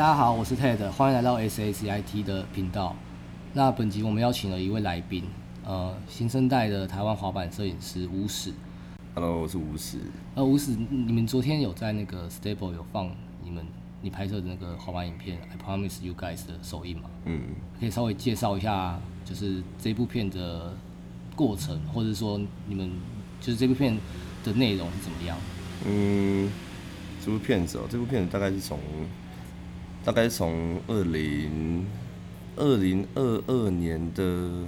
大家好，我是 Ted，欢迎来到 SACIT 的频道。那本集我们邀请了一位来宾，呃，新生代的台湾滑板摄影师吴史。Hello，我是吴史。呃，吴史，你们昨天有在那个 Stable 有放你们你拍摄的那个滑板影片《I Promise You Guys》的首映吗？嗯，可以稍微介绍一下，就是这部片的过程，或者说你们就是这部片的内容是怎么样？嗯，这部片子哦，这部片子大概是从大概是从二零二零二二年的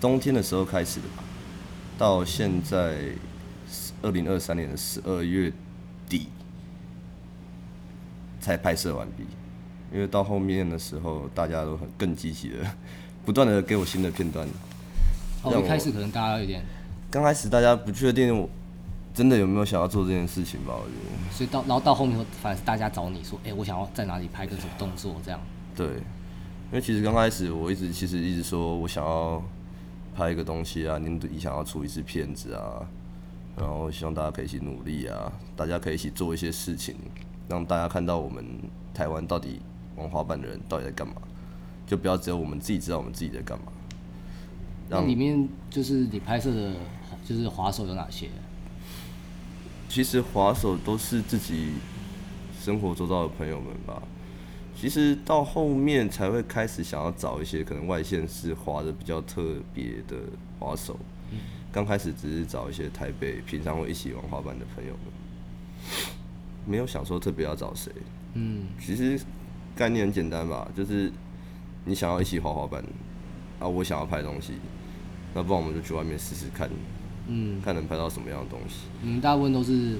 冬天的时候开始的吧，到现在二零二三年的十二月底才拍摄完毕。因为到后面的时候，大家都很更积极的，不断的给我新的片段。哦，让我一开始可能大家有点，刚开始大家不确定我真的有没有想要做这件事情吧？我觉得。所以到然后到后面后，反而是大家找你说，哎、我想要在哪里拍个什么动作这样。对，因为其实刚开始我一直其实一直说我想要拍一个东西啊，你你想要出一支片子啊，然后希望大家可以一起努力啊，大家可以一起做一些事情，让大家看到我们台湾到底玩滑板的人到底在干嘛，就不要只有我们自己知道我们自己在干嘛。让那里面就是你拍摄的，就是滑手有哪些？其实滑手都是自己生活周遭的朋友们吧。其实到后面才会开始想要找一些可能外线是滑的比较特别的滑手。刚开始只是找一些台北平常会一起玩滑板的朋友们，没有想说特别要找谁。嗯，其实概念很简单吧，就是你想要一起滑滑板，啊，我想要拍东西，那不然我们就去外面试试看，嗯，看能拍到什么样的东西。你们大部分都是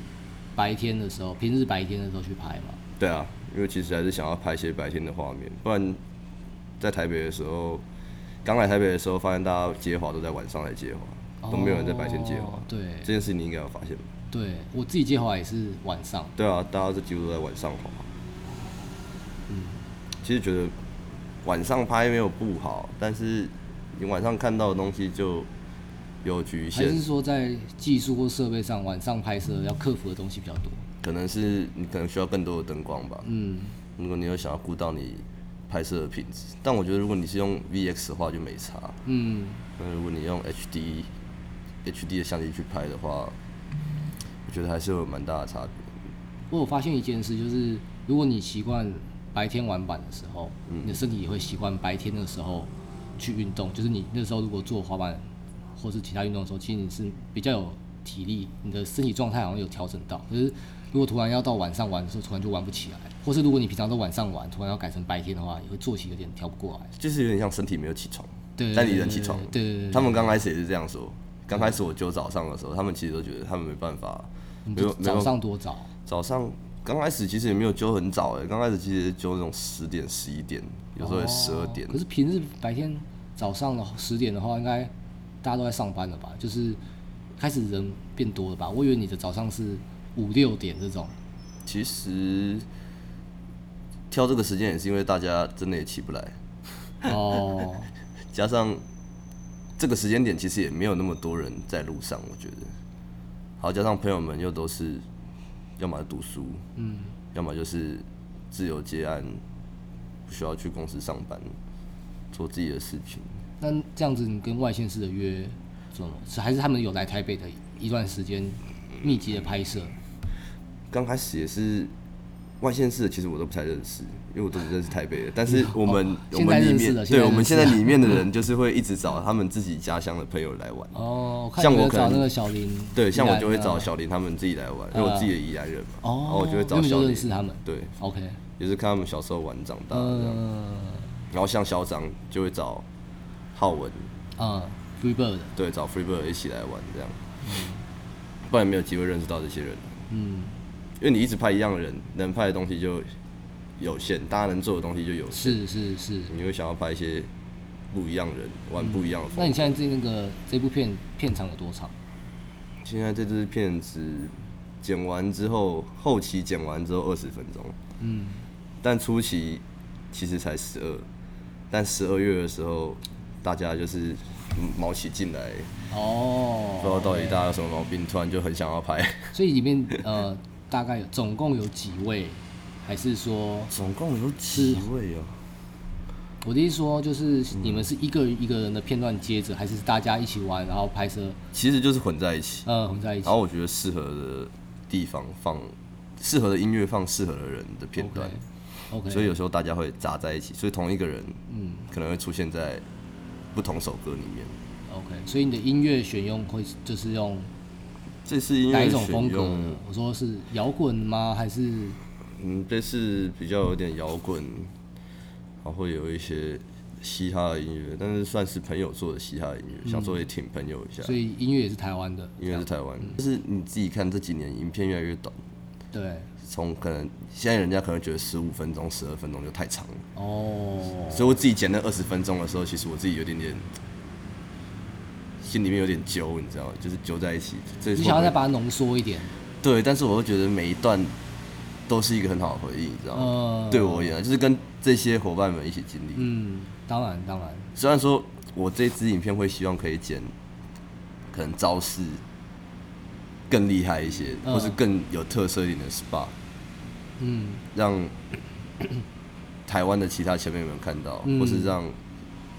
白天的时候，平日白天的时候去拍嘛？对啊，因为其实还是想要拍一些白天的画面，不然在台北的时候，刚来台北的时候，发现大家接滑都在晚上来接滑，都没有人在白天接滑。哦对这件事你应该有发现吧？对，我自己接滑也是晚上。对啊，大家这几乎都在晚上滑。嗯，其实觉得晚上拍没有不好，但是你晚上看到的东西就有局限还是，说在技术或设备上，晚上拍摄要克服的东西比较多？可能是你可能需要更多的灯光吧。嗯，如果你有想要顾到你拍摄的品质，但我觉得如果你是用 VX 的话就没差。嗯，那如果你用 HD HD 的相机去拍的话，我觉得还是有蛮大的差别。我有发现一件事，就是如果你习惯白天玩板的时候，嗯你的身体也会习惯白天的时候去运动。就是你那时候如果做滑板或是其他运动的时候，其实你是比较有体力，你的身体状态好像有调整到。可是如果突然要到晚上玩的时候，突然就玩不起来，或是如果你平常都晚上玩，突然要改成白天的话，也会作息有点调不过来。就是有点像身体没有起床，对，但你人起床。对对对对，他们刚开始也是这样说。刚开始我揪早上的时候，他们其实都觉得他们没办法，你没有早上多早？早上刚开始其实也没有揪很早哎，刚开始其实揪那种十点、十一点，有时候也十二点哦。可是平日白天早上的十点的话，应该大家都在上班了吧？就是开始人变多了吧？我以为你的早上是五六点这种。其实挑这个时间也是因为大家真的也起不来，哦，加上这个时间点其实也没有那么多人在路上，我觉得。好，加上朋友们又都是要么读书，嗯，要么就是自由接案，不需要去公司上班，做自己的事情。那这样子你跟外县市的约怎么？是还是他们有来台北的一段时间密集的拍摄？刚开始也是外县市的，其实我都不太认识，因为我都只认识台北的。但是我们、我们里面对我们现在里面的人，就是会一直找他们自己家乡的朋友来玩。哦，像我可能找那个小林，对，像我就会找小林他们自己来玩，因为我自己的宜兰人嘛，哦然后我就会找小林认识他们对，OK，也是看他们小时候玩长大的这样。嗯然后像小张就会找浩文，嗯，Freebird，对，找 Freebird 一起来玩这样，不然没有机会认识到这些人。嗯，因为你一直拍一样的人，能拍的东西就有限，大家能做的东西就有限。是是是。你会想要拍一些不一样的人，玩不一样的风格。那你现在这那个这部片片长有多长？现在这支片子剪完之后，后期剪完之后二十分钟，嗯，但初期其实才十二，但十二月的时候，大家就是嗯毛起进来，哦，不知道到底大家有什么毛病，突然就很想要拍。所以里面呃大概有总共有几位还是说总共有几位啊？我的意思说，就是你们是一个一个人的片段接着，还是大家一起玩，然后拍摄？其实就是混在一起，呃，混在一起然。后我觉得适合的地方放适合的音乐，放适合的人的片段。OK，所以有时候大家会杂在一起，所以同一个人，嗯，可能会出现在不同首歌里面。OK，所以你的音乐选用会就是用这是音哪一种风格用，？我说是摇滚吗？还是嗯，这是比较有点摇滚，然后会有一些嘻哈的音乐，但是算是朋友做的嘻哈音乐，想说也挺朋友一下。所以音乐也是台湾的？音乐是台湾，就是你自己看这几年影片越来越短，对，从可能现在人家可能觉得十五分钟、十二分钟就太长了，哦，所以我自己剪那二十分钟的时候，其实我自己有点点心里面有点揪，你知道吗？就是揪在一起。这你想要再把它浓缩一点？对，但是我会觉得每一段都是一个很好的回忆，你知道吗？呃，对我而言，就是跟这些伙伴们一起经历。嗯，当然当然，虽然说我这支影片会希望可以剪，可能招式更厉害一些，嗯或是更有特色一点的 SPA，嗯。让台湾的其他前辈们看到，嗯。或是让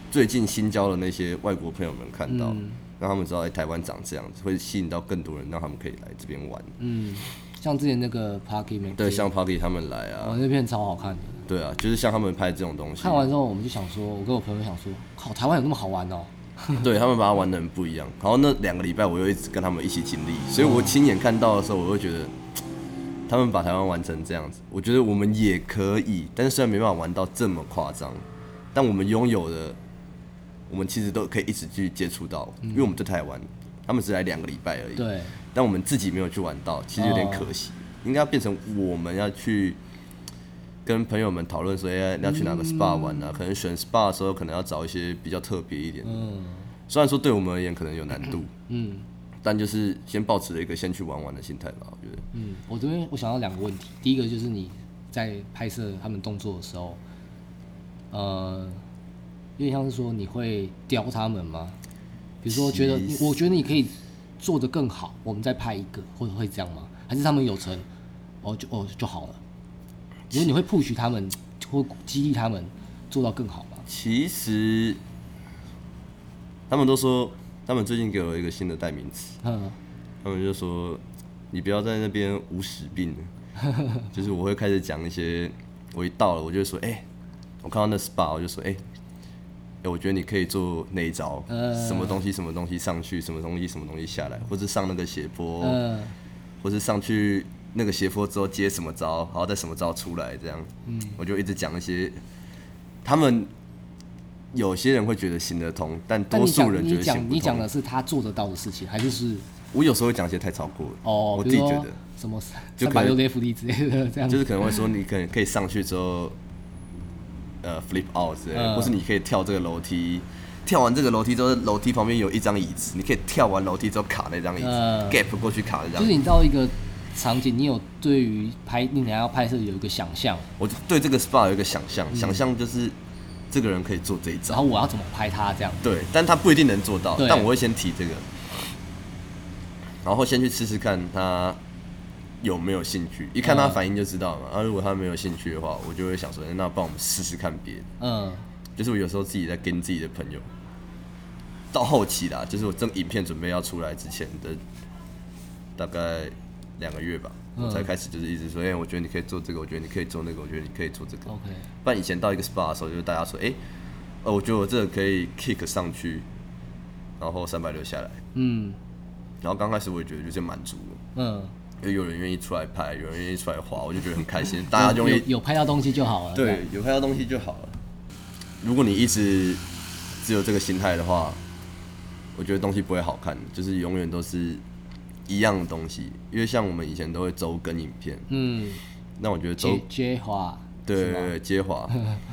最近新交的那些外国朋友们看到，嗯。让他们知道，哎、台湾长这样子，会吸引到更多人，让他们可以来这边玩。嗯，像之前那个 Parky 们对，像 Parky 他们来啊，我那片超好看的。对啊，就是像他们拍这种东西，看完之后，我们就想说，我跟我朋友想说，靠，台湾有那么好玩哦、对他们把它玩的很不一样。然后那两个礼拜，我又一直跟他们一起经历，所以我亲眼看到的时候，我会觉得他们把台湾玩成这样子，我觉得我们也可以。但是虽然没办法玩到这么夸张，但我们拥有的，我们其实都可以一直去接触到，因为我们在台湾，他们只来两个礼拜而已。对，但我们自己没有去玩到，其实有点可惜。应该要变成我们要去跟朋友们讨论说，哎、要去哪个 SPA 玩啊？可能选 SPA 的时候，可能要找一些比较特别一点的。嗯虽然说对我们而言可能有难度，嗯但就是先保持了一个先去玩玩的心态吧。我觉得，嗯，我这边我想到两个问题，第一个就是你在拍摄他们动作的时候，呃，有点像是说你会雕他们吗？比如说觉得我觉得你可以做得更好，我们再拍一个，或者会这样吗？还是他们有成，哦就哦就好了？比如你会 push 他们，或激励他们做到更好吗？其实他们都说，他们最近给我一个新的代名词，嗯。他们就说你不要在那边无屎病。了，就是我会开始讲一些，我一到了我就说，哎、我看到那 SPA 我就说，哎、哎、我觉得你可以做那一招，呃什么东西什么东西上去，什么东西什么东西下来，或者上那个斜坡，嗯。或是上去那个斜坡之后接什么招，然后再什么招出来，这样，嗯。我就一直讲一些，他们有些人会觉得行得通，但多数人觉得行你讲的。是他做得到的事情，还是是我有时候会讲一些太超过了，哦，我自己觉得，什么就三百六 F D 之类的这样子，就是可能会说你可能可以上去之后，呃，flip out 之类的，嗯或是你可以跳这个楼梯。跳完这个楼梯之后，楼梯旁边有一张椅子，你可以跳完楼梯之后卡那张椅子、嗯 g a p 过去卡那张就是。你到一个场景，你有对于拍你想要拍摄有一个想象，我就对这个 SPA 有一个想象，嗯想象就是这个人可以做这一招然，后我要怎么拍他这样。对，但他不一定能做到，但我会先提这个，然后先去试试看他有没有兴趣，一看他嗯反应就知道嘛。啊，如果他没有兴趣的话，我就会想说，那帮我们试试看别的。嗯就是我有时候自己在跟自己的朋友，到后期啦，就是我这个影片准备要出来之前的大概两个月吧，嗯我才开始就是一直说，哎、我觉得你可以做这个，我觉得你可以做那个，我觉得你可以做这个。，OK，不然以前到一个 SPA 的时候，就是大家说，哎、呃，我觉得我这个可以 kick 上去，然后三百六下来。嗯然后刚开始我也觉得就是满足了，嗯，因为有人愿意出来拍，有人愿意出来滑，我就觉得很开心。大家就有会有拍到东西就好了。对，有拍到东西就好了。如果你一直只有这个心态的话，我觉得东西不会好看，就是永远都是一样的东西。因为像我们以前都会周更影片，嗯，那我觉得周接接滑，是吗？对对对接滑，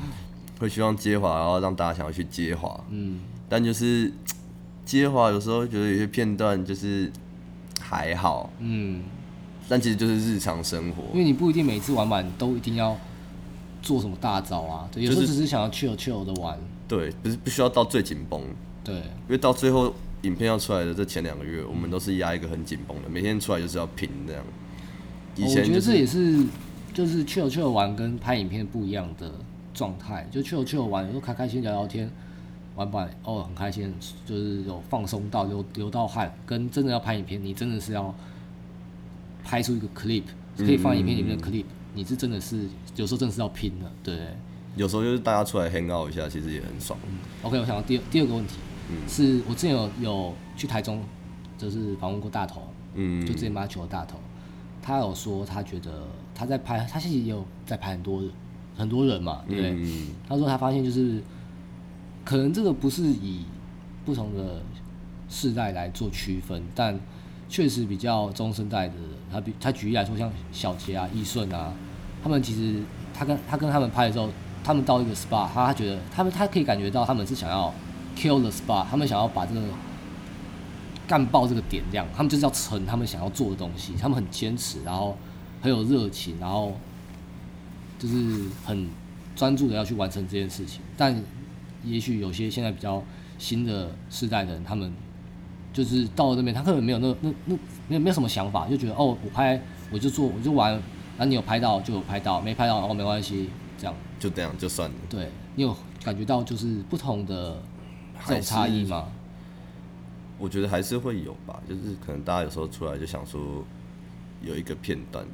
会希望接滑，然后让大家想要去接滑。嗯。但就是接滑有时候觉得有些片段就是还好，嗯，但其实就是日常生活。因。为你不一定每次玩完都一定要做什么大招啊，对，有时候只是想要 chill chill 的玩，对，不是不需要到最紧绷，对，因为到最后影片要出来的这前两个月，我们都是压一个很紧绷的，每天出来就是要拼这样。以前我觉得这也是就是去有去有玩跟拍影片不一样的状态，就去有去有玩，有时候开开心聊聊天，玩玩哦很开心，就是有放松到流流到汗，跟真的要拍影片，你真的是要拍出一个 clip，可以放影片里面的 clip，、你是真的是有时候真的是要拼的，对有时候就是大家出来 hang out 一下，其实也很爽。？OK，我想到第二第二个问题，嗯。是我之前有有去台中，就是访问过大头，嗯，就之前马球的大头，他有说他觉得他在拍，他其实也有在拍很多很多人嘛，对不对？嗯。他说他发现就是，可能这个不是以不同的世代来做区分，但确实比较中生代的人，他比他举例来说，像小杰啊、易顺啊，他们其实他跟他跟他们拍的时候，他们到一个 SPA，他他觉得他们他可以感觉到他们是想要 kill the spot，他们想要把这个干爆这个点亮，他们就是要成他们想要做的东西，他们很坚持，然后很有热情，然后就是很专注的要去完成这件事情。但也许有些现在比较新的世代的人，他们就是到了那边，他根本没有那那那没有没有什么想法，就觉得哦，我拍我就做我就玩，然后你有拍到就有拍到，没拍到哦没关系，这样。就这样就算了。对你有感觉到就是不同的这种差异吗？我觉得还是会有吧，就是可能大家有时候出来就想说有一个片段，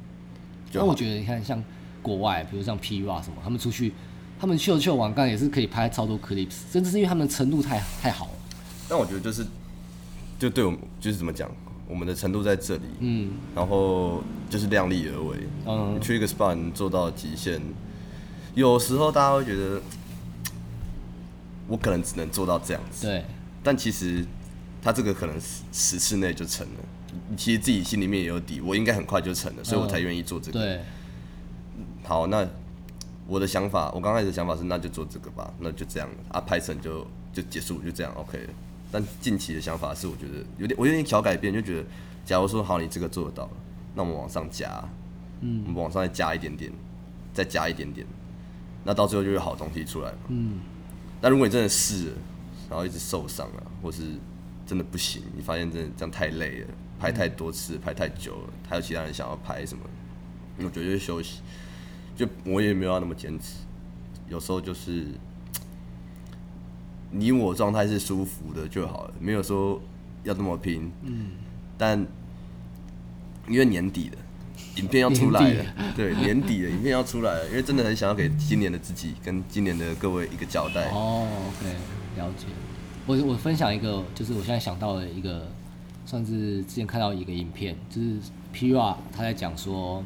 那我觉得你看像国外，比如像 P R 什么，他们出去，他们秀秀网干也是可以拍超多 clips，真的是因为他们程度太太好了。但我觉得就是就对我们就是怎么讲，我们的程度在这里，嗯然后就是量力而为。嗯你去一个 SPA 你做到极限，有时候大家会觉得我可能只能做到这样子，对，但其实他这个可能十十次内就成了。你其实自己心里面也有底，我应该很快就成了，所以我才愿意做这个。对，好，那我的想法，我刚开始的想法是，那就做这个吧，那就这样啊，拍成就就结束，就这样 OK 了。但近期的想法是，我觉得有点，我有点小改变，就觉得，假如说好，你这个做得到了，那我们往上加，嗯，我们往上再加一点点，再加一点点，那到最后就有好东西出来嘛。嗯，那如果你真的试了，然后一直受伤啊，或是真的不行，你发现真的这样太累了，拍太多次，拍太久了，还有其他人想要拍什么，我觉得就休息。就我也没有要那么坚持，有时候就是 你我状态是舒服的就好了，没有说要那么拼。嗯，但因为年底了，影片要出来了，对，年底了，影片要出来了，因为真的很想要给今年的自己跟今年的各位一个交代。哦，OK，了解。我我分享一个，就是我现在想到的一个，算是之前看到一个影片，就是 P R 他在讲说，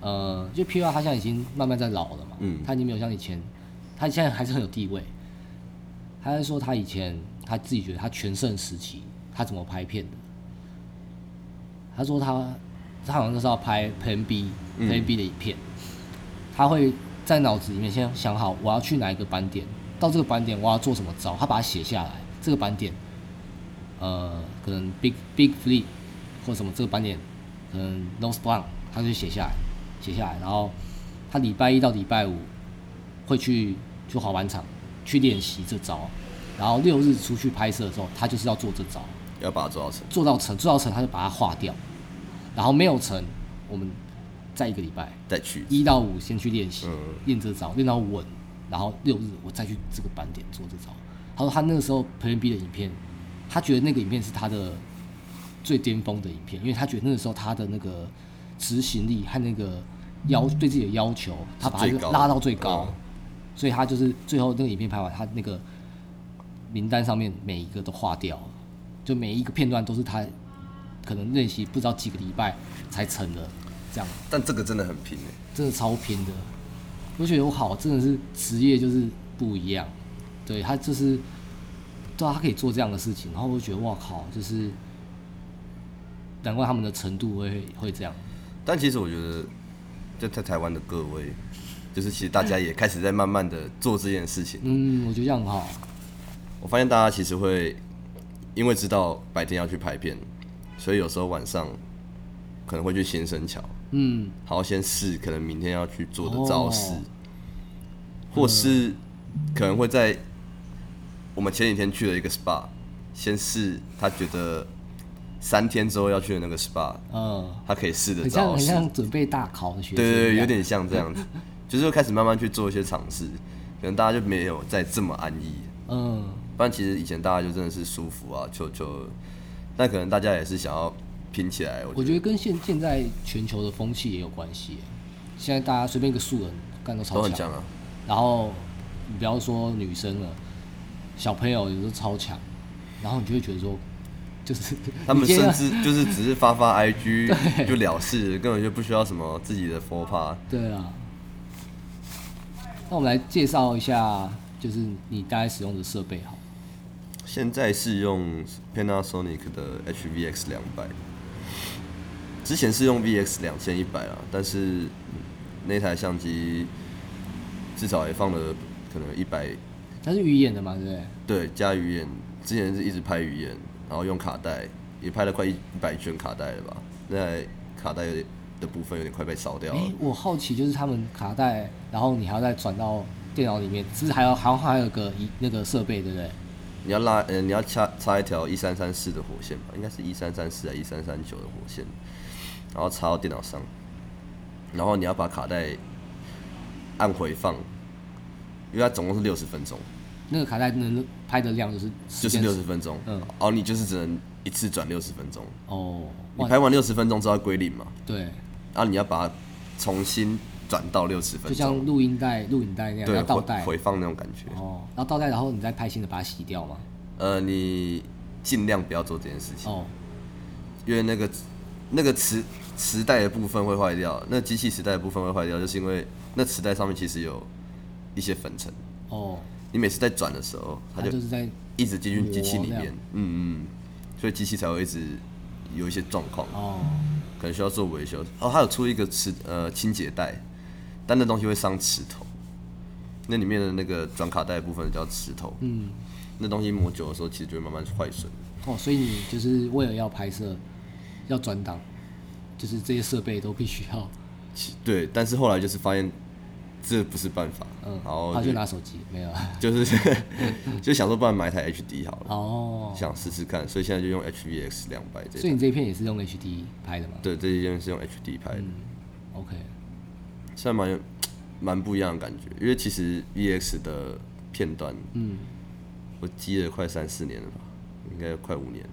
呃，就 P R 他现在已经慢慢在老了嘛，嗯他已经没有像以前，他现在还是很有地位。他在说他以前他自己觉得他全盛时期他怎么拍片的，他说他他好像就是要拍 Plan B、嗯 Plan B 的影片，他会在脑子里面先想好我要去哪一个斑点，到这个斑点我要做什么招，他把它写下来。这个斑点，呃，可能 Big Big flee 或什么这个斑点，可能 Nose Blunt，他就写下来，写下来，然后他礼拜一到礼拜五会去去滑板场去练习这招，然后六日出去拍摄的时候，他就是要做这招。要把它做到成。做到成，做到成他就把它划掉，然后没有成，我们再一个礼拜再去。一到五先去练习嗯，练这招，练到稳，然后六日我再去这个板点做这招。他说他那个时候 Plan B 的影片，他觉得那个影片是他的最巅峰的影片，因为他觉得那个时候他的那个执行力和那个要对自己的要求，他把它拉到最高嗯，所以他就是最后那个影片拍完，他那个名单上面每一个都划掉了，就每一个片段都是他可能练习不知道几个礼拜才成的，这样但这个真的很拼诶。真的超拼的。我觉得我好，真的是职业就是不一样，对他就是，对啊，他可以做这样的事情，然后我就觉得哇靠，就是难怪他们的程度会会这样，但其实我觉得，就在台湾的各位，就是其实大家也开始在慢慢的做这件事情。嗯，我觉得这样很好，我发现大家其实会因为知道白天要去拍片，所以有时候晚上可能会去新生桥，嗯，好好先试可能明天要去做的招式，哦。或是可能会在我们前几天去了一个 SPA，先试他觉得三天之后要去的那个 SPA，嗯，他可以试着很像很招式。像准备大考的学生，对对对，有点像这样子，就是开始慢慢去做一些尝试，可能大家就没有再这么安逸。嗯，不然其实以前大家就真的是舒服啊，就就，但可能大家也是想要拼起来。我我觉得跟现现在全球的风气也有关系。现在大家随便一个素人干都超强，都很强啊。然后你不要说女生了，小朋友也都超强，然后你就会觉得说，就是 他们甚至就是只是发发 IG 就了事，根本就不需要什么自己的 f o r p 对啊。那我们来介绍一下，就是你大概使用的设备好。现在是用 Panasonic 的 HVX 两百，之前是用 VX 两千一百啊，但是嗯那台相机至少也放了可能一百，它是鱼眼的嘛，对不对？对，加鱼眼，之前是一直拍鱼眼，然后用卡带，也拍了快一一百卷卡带了吧？那台卡带有点的部分有点快被烧掉哎、了。我好奇，就是他们卡带，然后你还要再转到电脑里面，是还要好像还有个一那个设备，对不对？你要拉，呃，你要插插一条一三三四的火线吧，应该是一三三四还一三三九的火线，然后插到电脑上，然后你要把卡带按回放，因为它总共是六十分钟，那个卡带能拍的量就是就是六十分钟，嗯然后你就是只能一次转六十分钟，哦，你拍完六十分钟之后要归零嘛，对，然后你要把它重新转到六十分就像钟，录音带、录影带那样，对，要倒带。回回放那种感觉，哦，然后倒带，然后你再拍新的把它洗掉吗。呃，你尽量不要做这件事情。哦，因为那个那个磁磁带的部分会坏掉，那机器磁带的部分会坏掉，就是因为那磁带上面其实有一些粉尘，哦，你每次在转的时候，它就是在一直进入机器里面，嗯嗯，所以机器才会一直有一些状况，哦，可能需要做维修。哦，它有出一个磁呃清洁带，但那东西会伤齿头，那里面的那个转卡带部分叫齿头，嗯，那东西磨久的时候，其实就会慢慢坏损。哦，所以你就是为了要拍摄，要转档，就是这些设备都必须要，其对，但是后来就是发现这不是办法，嗯，然后他就拿手机，没有啊，就是 就想说，不然买一台 HD 好了，哦，想试试看，所以现在就用 HVX 两百。所以你这一片也是用 HD 拍的吗？对，这一片是用 HD 拍的，，OK，现在蛮有 蛮不一样的感觉，因为其实 VX 的片段，嗯，我积了快三四年了吧，应该快五年了，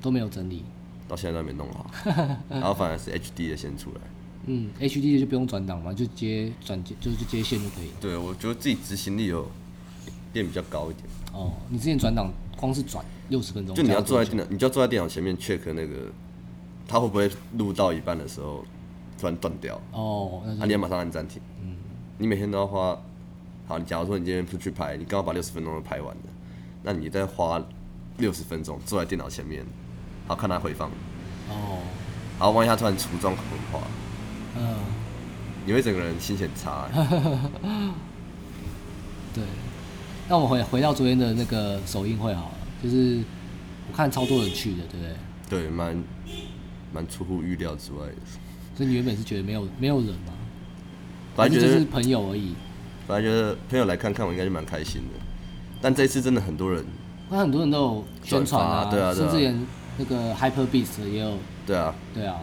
都没有整理，到现在都还没弄好，然后反而是 HD 的先出来。嗯，HD 的就不用转档嘛，就接转接就就接线就可以了。对，我觉得自己执行力有变比较高一点。哦，你之前转档光是转六十分钟，就你要坐在电脑，你就要坐在电脑前面 check 那个，它会不会录到一半的时候突然断掉，哦，那啊，你要马上按暂停。嗯，你每天都要花，好，你假如说你今天出去拍，你刚好把六十分钟都拍完了，那你再花六十分钟坐在电脑前面，好看它回放，哦，然后万一它突然出状况的话，嗯，你会整个人心情很差、欸。对。那我们回回到昨天的那个首映会好了，就是我看超多人去的，对不对？对，蛮蛮出乎预料之外的。所以你原本是觉得没有没有人吗，本来觉得是就是朋友而已。本来觉得朋友来看看我应该就蛮开心的，但这次真的很多人，那很多人都有宣传啊，对啊甚至连那个 Hyper Beast 也有，对啊，对啊，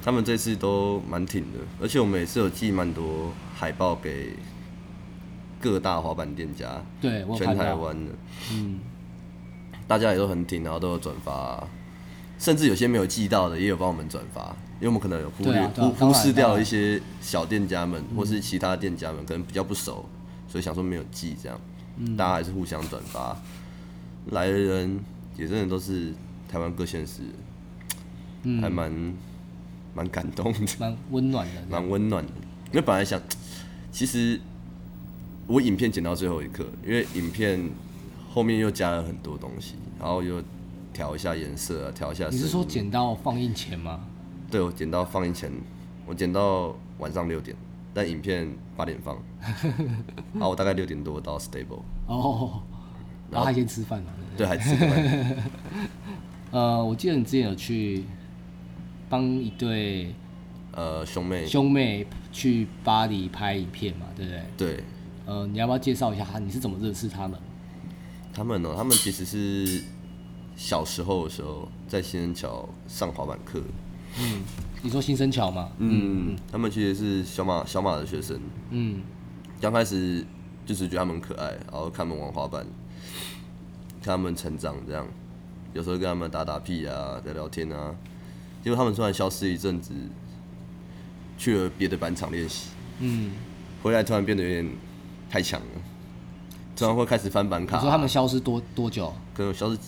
他们这次都蛮挺的，而且我们也是有寄蛮多海报给各大滑板店家，对我有看到台湾的，嗯，大家也都很挺，然后都有转发，甚至有些没有寄到的也有帮我们转发，因为我们可能有忽略、啊啊忽忽视掉一些小店家们、或是其他店家们可能比较不熟，所以想说没有寄这样，嗯大家还是互相转发，来的人也真的都是台湾各县市，嗯还蛮蛮感动的。蛮温暖的，蛮温暖的。因为本来想，其实我影片剪到最后一刻，因为影片后面又加了很多东西，然后又调一下颜色啊，调一下。你是说剪到放映前吗？对，我剪到放映前，我剪到晚上六点，但影片八点放，然后我大概六点多到 stable，哦，然后还先吃饭嘛，对还吃个饭。呃，我记得你之前有去帮一对呃，兄妹，兄妹去巴黎拍影片嘛，对不对？对呃，你要不要介绍一下他你是怎么认识他们？他们呢、他们其实是小时候的时候在仙人桥上滑板课，你说新生桥吗？嗯，他们其实是小马小马的学生，嗯，刚开始就是觉得他们可爱，然后看他们玩滑板，看他们成长这样，有时候跟他们打打屁啊，聊聊天啊。结果他们突然消失一阵子，去了别的板场练习，嗯，回来突然变得有点太强了，突然会开始翻板卡、你说他们消失多多久？可能消失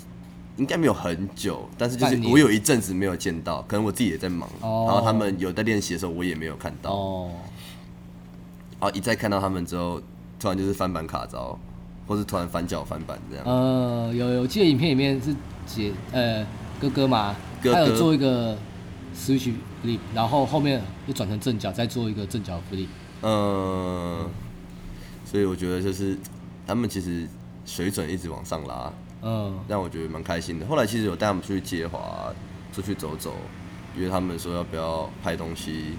应该没有很久，但是就是我有一阵子没有见到，可能我自己也在忙，哦。然后他们有在练习的时候我也没有看到，哦，然后一再看到他们之后，突然就是翻板卡招，或是突然反脚翻板这样。呃，有有，我记得影片里面是姐呃哥哥嘛，哥哥。他有做一个 switch flip，然后后面又转成正脚，再做一个正脚 flip。嗯，所以我觉得就是他们其实水准一直往上拉，嗯，让我觉得蛮开心的。后来其实有带他们出去接滑，出去走走，约他们说要不要拍东西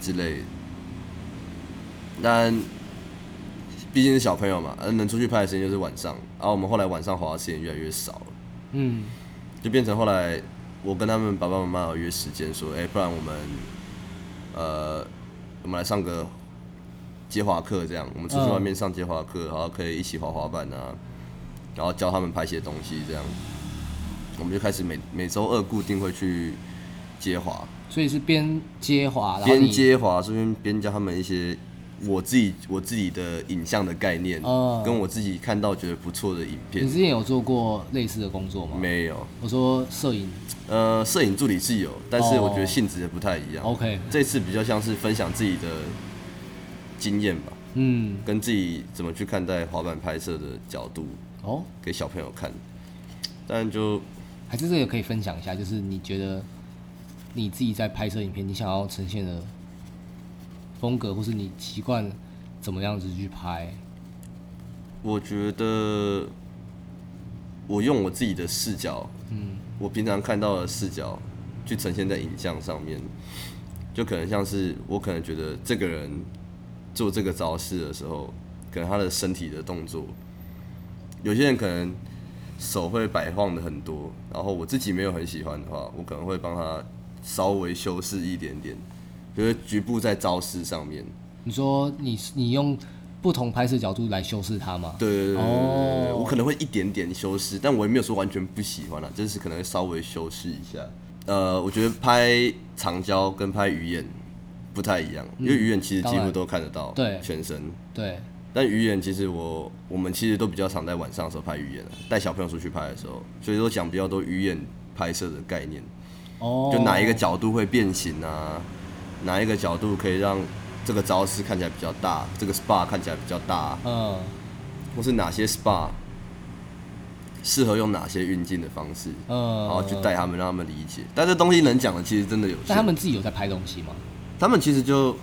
之类的。但毕竟是小朋友嘛，嗯能出去拍的时间就是晚上，然后我们后来晚上滑的时间越来越少了。嗯，就变成后来我跟他们爸爸妈妈有约时间，说，哎、不然我们，呃，我们来上个接滑课，这样，我们出去嗯外面上接滑课，然后可以一起滑滑板啊，然后教他们拍些东西，这样，我们就开始每每周二固定会去接滑，所以是边接滑，然后边接滑顺便边教他们一些我自己我自己的影像的概念，哦跟我自己看到觉得不错的影片。你，之前有做过类似的工作吗？没有。我说摄影。呃，摄影助理是有，但是哦我觉得性质也不太一样。，OK，这次比较像是分享自己的经验吧，嗯，跟自己怎么去看待滑板拍摄的角度哦，给小朋友看。但就还是这个可以分享一下，就是你觉得你自己在拍摄影片，你想要呈现的风格，或是你习惯怎么样子去拍？我觉得我用我自己的视角，嗯，我平常看到的视角去呈现在影像上面，就可能像是我可能觉得这个人做这个招式的时候，可能他的身体的动作，有些人可能手会摆晃的很多，然后我自己没有很喜欢的话，我可能会帮他稍微修饰一点点，就是局部在招式上面。你说你你用不同拍摄角度来修饰它吗？对对对对对我可能会一点点修饰，但我也没有说完全不喜欢啦，就是可能会稍微修饰一下。呃，我觉得拍长焦跟拍鱼眼不太一样，因为鱼眼其实几乎都看得到对全身，对，但鱼眼其实我我们其实都比较常在晚上的时候拍鱼眼的，带小朋友出去拍的时候，所以说讲比较多鱼眼拍摄的概念，哦，就哪一个角度会变形啊，哪一个角度可以让这个招式看起来比较大，这个 SPA 看起来比较大，嗯，或是哪些 SPA 适合用哪些运镜的方式，嗯，然后去带他们，让他们理解。但这东西能讲的其实真的有限。但他们自己有在拍东西吗？他们其实就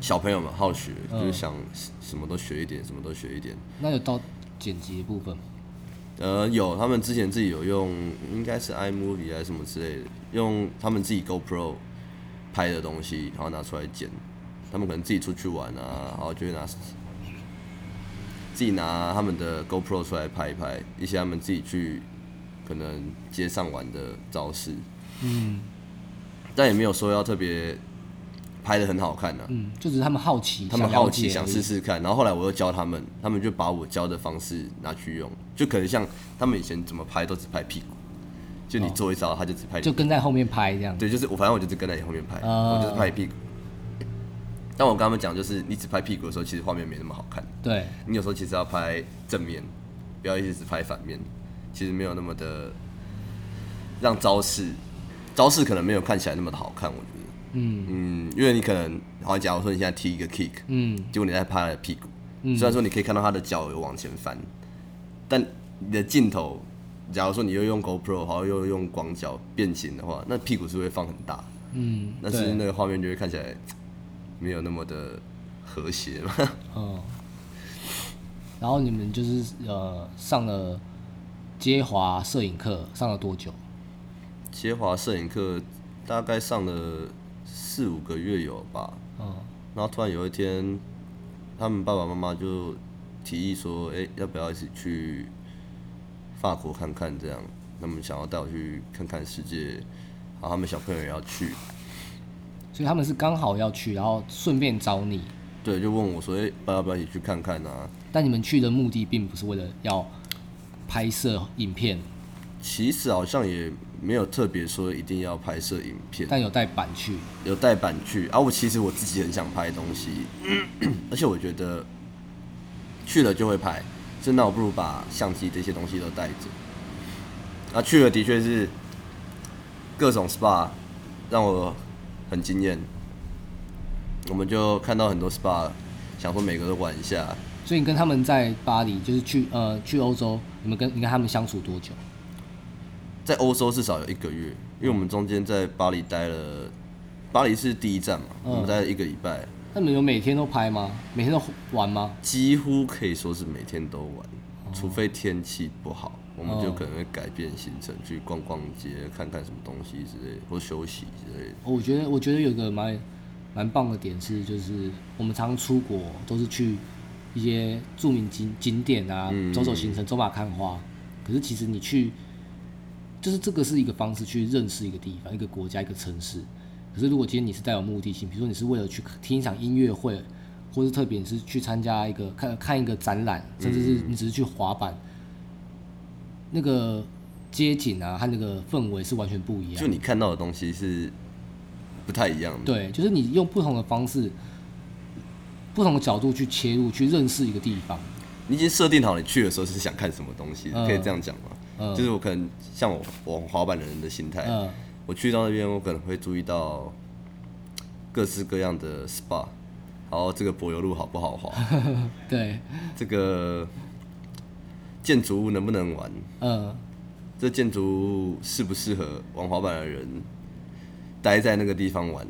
小朋友们，好学，嗯就是想什么都学一点，什么都学一点。那有到剪辑的部分吗？呃，有他们之前自己有用，应该是 iMovie 还是什么之类的，用他们自己 GoPro 拍的东西，然后拿出来剪。他们可能自己出去玩啊，然后就会拿自己拿他们的 GoPro 出来拍一拍一些他们自己去可能街上玩的招式，嗯但也没有说要特别拍的很好看啊。嗯，就只是他们好奇，他们好奇想试试看，然后后来我又教他们，他们就把我教的方式拿去用，就可能像他们以前怎么拍都只拍屁股，就你做一招他就只拍你就跟在后面拍这样。对，就是我反正我就是跟在你后面拍，哦我就是拍屁股。但我跟他们讲，就是你只拍屁股的时候，其实画面没那么好看。对，你有时候其实要拍正面，不要一直只拍反面，其实没有那么的让招式招式可能没有看起来那么的好看，我觉得。嗯。嗯，因为你可能，好，假如说你现在踢一个 kick，嗯。结果你在拍他的屁股，嗯。虽然说你可以看到他的脚有往前翻，但你的镜头，假如说你又用 GoPro，好又用广角变形的话，那屁股是会放很大，嗯，但是对那个画面就会看起来没有那么的和谐嘛。嗯，然后你们就是呃上了接华摄影课，上了多久？接华摄影课大概上了四五个月有吧，嗯。然后突然有一天，他们爸爸妈妈就提议说，哎、要不要一起去法国看看，这样？他们想要带我去看看世界，然后他们小朋友也要去，所以他们是刚好要去，然后顺便找你。对，就问我说：“哎、要不要一起去看看啊？但你们去的目的并不是为了要拍摄影片，？”其实好像也没有特别说一定要拍摄影片，但有带板去。有带板去啊。我其实我自己很想拍东西，而且我觉得去了就会拍，所以那我不如把相机这些东西都带着。啊，去了的确是各种 SPA 让我很惊艳。我们就看到很多 SPA，想说每个都玩一下。所以你跟他们在巴黎，就是去呃去欧洲，你们跟你跟他们相处多久？在欧洲至少有一个月，因为我们中间在巴黎待了，巴黎是第一站嘛，嗯我们待了一个礼拜，那你们有每天都拍吗？每天都玩吗？几乎可以说是每天都玩，除非天气不好，我们就哦可能会改变行程，去逛逛街，看看什么东西之类，或休息之类的。我觉得我觉得有一个蛮蛮棒的点是，就是我们常出国都是去一些著名景景点啊，嗯走走行程，走马看花。可是其实你去，就是这个是一个方式去认识一个地方、一个国家、一个城市。可是如果今天你是带有目的性，比如说你是为了去听一场音乐会，或是特别你是去参加一个看看一个展览，甚至是你只是去滑板，那个街景啊和那个氛围是完全不一样的。就你看到的东西是不太一样的。对，就是你用不同的方式、不同的角度去切入，去认识一个地方。你已经设定好你去的时候是想看什么东西，嗯可以这样讲吗？嗯。就是我可能像我玩滑板的人的心态，嗯。我去到那边，我可能会注意到各式各样的 SPA，然后这个柏油路好不好滑，对，这个建筑物能不能玩，嗯。这建筑物适不适合玩滑板的人待在那个地方玩？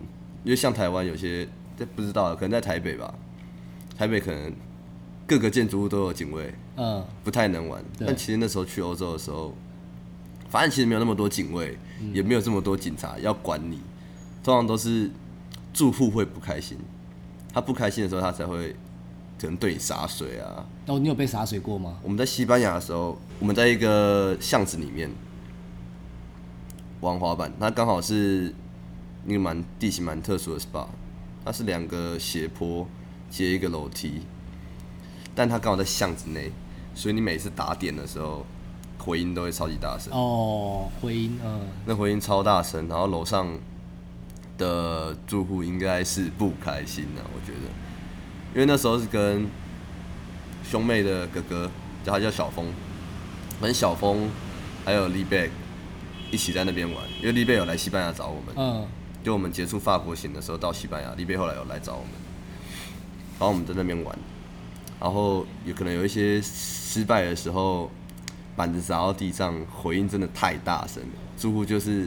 因为像台湾有些这不知道，可能在台北吧，台北可能各个建筑物都有警卫，嗯不太能玩。但其实那时候去欧洲的时候，反正其实没有那么多警卫，嗯也没有这么多警察要管你，通常都是住户会不开心，他不开心的时候，他才会可能对你洒水啊。哦，你有被洒水过吗？我们在西班牙的时候，我们在一个巷子里面玩滑板，它刚好是那个蛮地形蛮特殊的 SPA，它是两个斜坡接一个楼梯，但它刚好在巷子内，所以你每次打点的时候，回音都会超级大声，哦，回音，嗯，那回音超大声，然后楼上的住户应该是不开心的、我觉得，因为那时候是跟兄妹的哥哥，叫他叫小峰，跟小峰还有李贝一起在那边玩，因为李贝有来西班牙找我们，嗯，就我们结束法国行的时候到西班牙，李贝后来有来找我们，然后我们在那边玩，然后有可能有一些失败的时候，板子砸到地上，回音真的太大声了，住户就是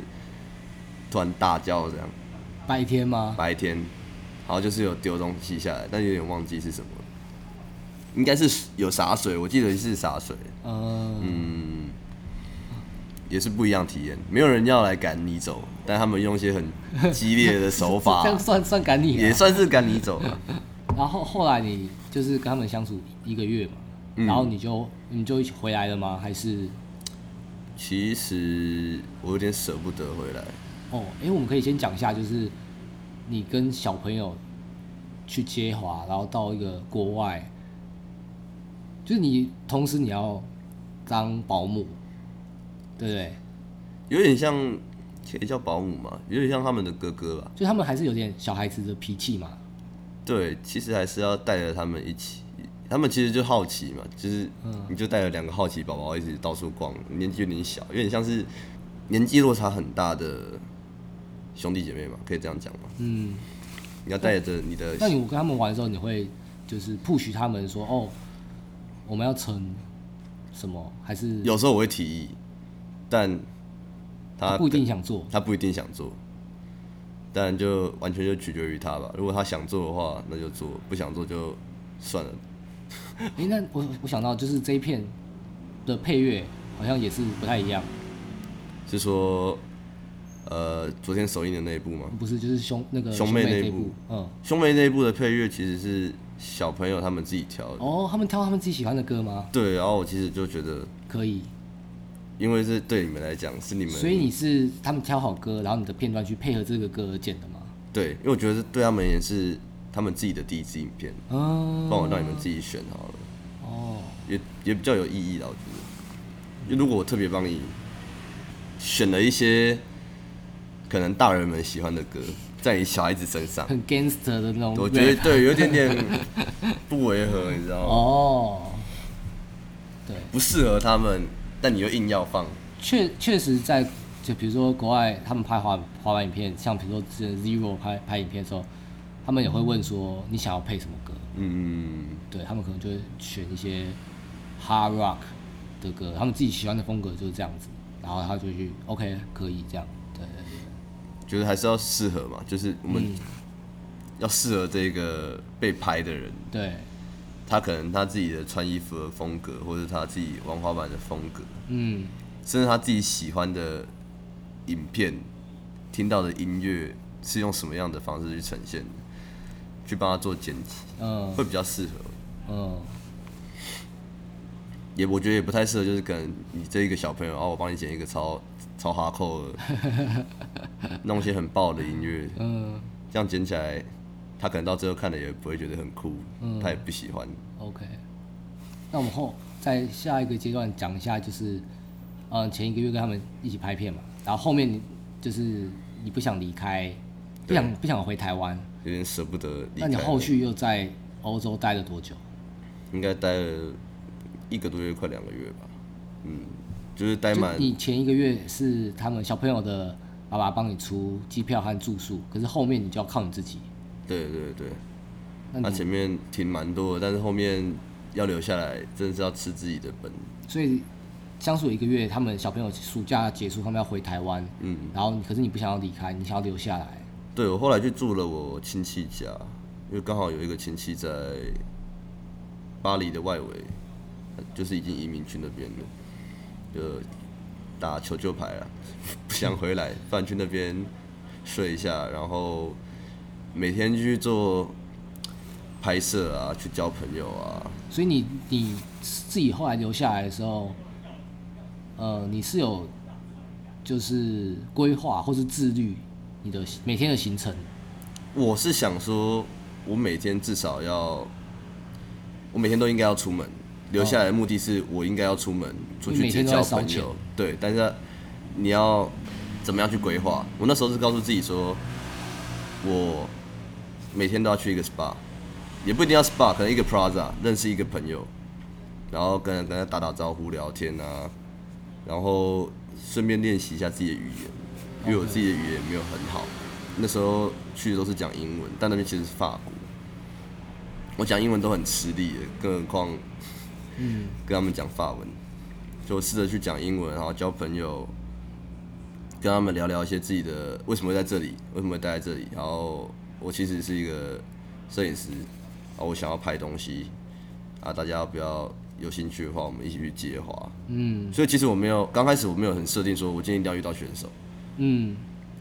突然大叫这样。白天吗？白天，然后就是有丢东西下来，但有点忘记是什么了，应该是有洒水，我记得是洒水，嗯，嗯，也是不一样体验，没有人要来赶你走，但他们用一些很激烈的手法 这法样，算算赶你了。也算是赶你走了。然后后来你就是跟他们相处一个月嘛，嗯然后你就你就一起回来了吗？还是其实我有点舍不得回来，哦，哎、我们可以先讲一下，就是你跟小朋友去接华，然后到一个国外，就是你同时你要当保姆，对不对？有点像可以叫保姆嘛，有点像他们的哥哥吧。就他们还是有点小孩子的脾气嘛。对，其实还是要带着他们一起。他们其实就好奇嘛，就是你就带着两个好奇宝宝一起到处逛，年纪有点小，有点像是年纪落差很大的兄弟姐妹嘛，可以这样讲吗？嗯，你要带着你的那你跟他们玩的时候，你会就是 push 他们说，哦，我们要成什么？还是有时候我会提议，但他不一定想做？他不一定想做，但就完全就取决于他吧。如果他想做的话，那就做；不想做就算了。哎、那我我想到就是这一片的配乐好像也是不太一样，是说，呃，昨天首映的那一部吗？不是就是兄那个兄妹那一部嗯，兄妹那一部的配乐其实是小朋友他们自己挑的。哦，他们挑他们自己喜欢的歌吗？对，然后我其实就觉得可以，因为是对你们来讲是你们，所以你是他们挑好歌，然后你的片段去配合这个歌而剪的吗？对，因为我觉得对他们也是他们自己的第一支影片，嗯，帮我让你们自己选好了，哦，也也比较有意义的，我觉得。因为如果我特别帮你选了一些可能大人们喜欢的歌，在你小孩子身上，很 gangster 的那种我觉得对，有一点点 不违和，你知道吗？哦，对，不适合他们，但你又硬要放，确确实在就比如说国外他们拍滑滑板影片，像比如说之前 Zero 拍拍影片的时候，他们也会问说你想要配什么歌？嗯，对他们可能就会选一些 hard rock 的歌，他们自己喜欢的风格就是这样子，然后他就去 OK 可以这样，对对对，觉得还是要适合嘛，就是我们嗯。要适合这个被拍的人，对，他可能他自己的穿衣服的风格，或者他自己玩滑板的风格，嗯，甚至他自己喜欢的影片、听到的音乐是用什么样的方式去呈现的，去帮他做剪辑，嗯。会比较适合。嗯，也我觉得也不太适合，就是可能你这一个小朋友，啊，我帮你剪一个超超哈扣的，弄一些很爆的音乐，嗯。这样剪起来，他可能到最后看了也不会觉得很酷，嗯他也不喜欢。OK，那我们后在下一个阶段讲一下，就是，嗯，前一个月跟他们一起拍片嘛，然后后面你就是你不想离开，不想不想回台湾，有点舍不得离开。那你后续又在欧洲待了多久？应该待了一个多月，快两个月吧。嗯，就是待满你前一个月是他们小朋友的爸爸帮你出机票和住宿，可是后面你就要靠你自己。对对对，那前面挺蛮多的，但是后面要留下来，真的是要吃自己的本。所以相处一个月，他们小朋友暑假结束，他们要回台湾，嗯，然后可是你不想要离开，你想要留下来。对我后来就住了我亲戚家，因为刚好有一个亲戚在巴黎的外围，就是已经移民去那边了，就打求救牌啊，不想回来，不然去那边睡一下，然后每天去做拍摄啊，去交朋友啊，所以你你自己后来留下来的时候，呃，你是有就是规划或是自律你的每天的行程。我是想说，我每天至少要，我每天都应该要出门。留下来的目的是我应该要出门，出去结交朋友。对，但是你要怎么样去规划？我那时候是告诉自己说，我每天都要去一个 SPA，也不一定要 SPA，可能一个 Plaza 认识一个朋友，然后跟跟他打打招呼、聊天啊，然后顺便练习一下自己的语言，因为我自己的语言没有很好。那时候去的都是讲英文，但那边其实是法国，我讲英文都很吃力的，更何况嗯，跟他们讲法文，就试着去讲英文，然后交朋友，跟他们聊聊一些自己的为什么会在这里，为什么会待在这里。然后我其实是一个摄影师，啊我想要拍东西，啊，大家要不要有兴趣的话，我们一起去接滑。嗯所以其实我没有刚开始我没有很设定说我今天一定要遇到选手，嗯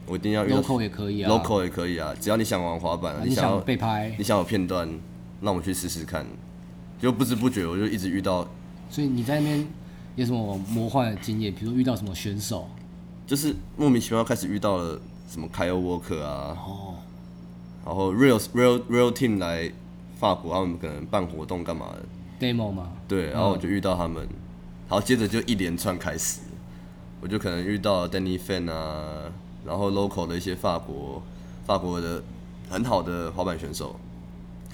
我一定要遇到，local 也可以啊 local 也可以啊，只要你想玩滑板，啊你想要被拍你，想有片段，那我们去试试看。就不知不觉我就一直遇到所以你在那边有什么魔幻的经验？比如说遇到什么选手？就是莫名其妙开始遇到了什么 Kyle Walker 啊，哦，然后 Real Real Real Team 来法国，他们可能办活动干嘛的，demo 吗？对，然后我就遇到他们，然后接着就一连串开始，我就可能遇到 Danny Fan 啊，然后 local 的一些法国法国的很好的滑板选手，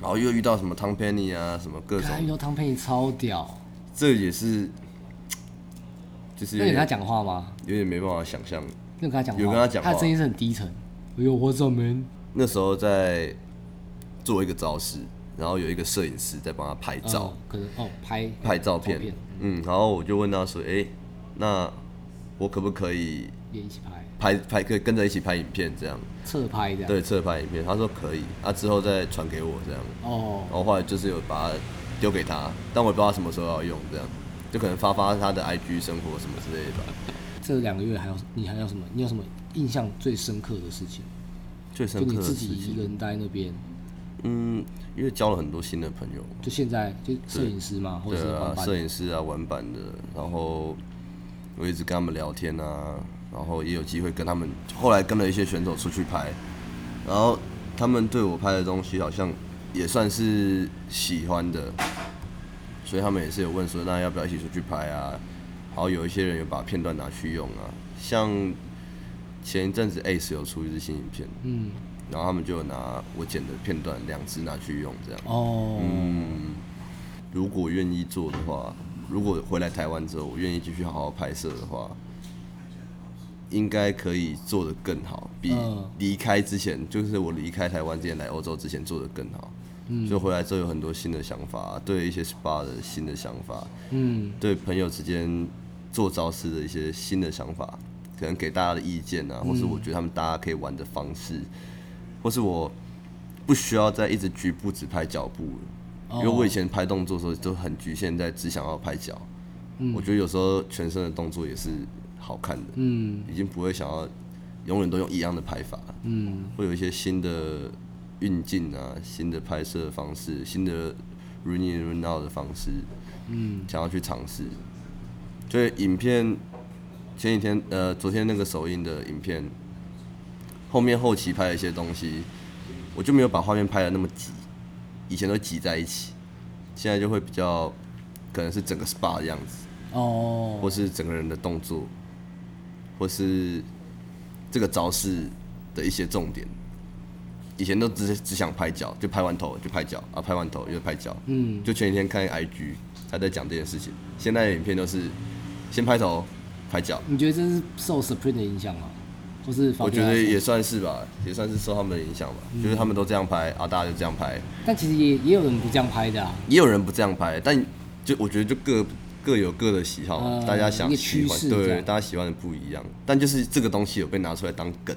然后又遇到什么 Tom Penny 啊，什么各种看，遇到汤佩超屌，这也是就是有那你跟他讲话吗？有点没办法想象。有跟他讲话？有跟他讲话他的声音是很低沉。哎呦，What's up, man？那时候在做一个招式，然后有一个摄影师在帮他拍照。嗯可能哦，拍拍照片，嗯，然后我就问他说：“哎、那我可不可以也一起拍，拍拍，可以跟着一起拍影片这样？侧拍这样。对，侧拍影片。”他说可以，啊，之后再传给我这样。哦然，后后来就是有把它丢给他，但我也不知道他什么时候要用，这样就可能发发他的 IG 生活什么之类的吧。这两个月还有你还有什么？你有什么印象最深刻的事情？就最深刻的你自己一个人待在那边，嗯，因为交了很多新的朋友，就现在就摄影师嘛，或者对啊，是摄影师啊，玩板的，然后我一直跟他们聊天啊，然后也有机会跟他们，后来跟了一些选手出去拍，然后他们对我拍的东西好像也算是喜欢的，所以他们也是有问说，那要不要一起出去拍啊？然后有一些人有把片段拿去用啊，像前一阵子 Ace 有出一支新影片，嗯，然后他们就有拿我剪的片段两支拿去用，这样。哦，嗯，如果愿意做的话，如果回来台湾之后，我愿意继续好好拍摄的话，应该可以做得更好，比嗯。离开之前，就是我离开台湾之前来欧洲之前做得更好。嗯。就回来之后有很多新的想法，对一些 SPA 的新的想法，嗯。对朋友之间做招式的一些新的想法，可能给大家的意见啊，或是我觉得他们大家可以玩的方式，或是我不需要再一直局部只拍脚步了，因为我以前拍动作的时候都很局限在只想要拍脚，我觉得有时候全身的动作也是好看的，嗯。已经不会想要永远都用一样的拍法，嗯。会有一些新的运镜啊，新的拍摄方式，新的 run in run out 的方式，嗯。想要去尝试。所以影片前几天呃，昨天那个首映的影片，后面后期拍了一些东西，我就没有把画面拍的那么挤，以前都挤在一起，现在就会比较可能是整个 SPA 的样子，哦，或是整个人的动作，或是这个招式的一些重点。以前都只只想拍脚，就拍完头就拍脚啊，拍完头又拍脚。嗯就前几天看 IG 他在讲这件事情，现在的影片都是先拍头拍脚，你觉得这是受 Supreme 的影响吗？或是我觉得也算是吧，也算是受他们的影响吧。就是他们都这样拍啊，大家就这样拍，但其实也也有人不这样拍的啊。也有人不这样拍，但就我觉得就各各有各的喜好，呃大家想喜欢对，大家喜欢的不一样。但就是这个东西有被拿出来当梗，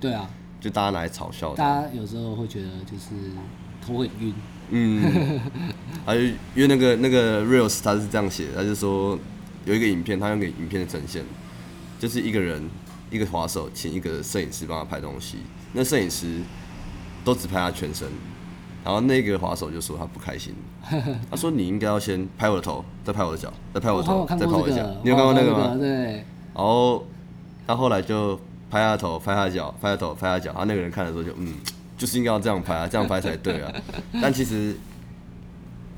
对啊，就大家拿来嘲笑。大家有时候会觉得就是头很晕。嗯，还有因为那个那个 reels 他是这样写的，他就说有一个影片，他用个影片的呈现，就是一个人一个滑手请一个摄影师帮他拍东西，那摄影师都只拍他全身，然后那个滑手就说他不开心，他说你应该要先拍我的头，再拍我的脚，再拍我的头，再拍我的脚你有看过那个吗？对，然后他后来就拍他的头，拍他的脚，拍他的头，拍他的脚，然后那个人看的时候就嗯，就是应该要这样拍啊，这样拍才对啊。但其实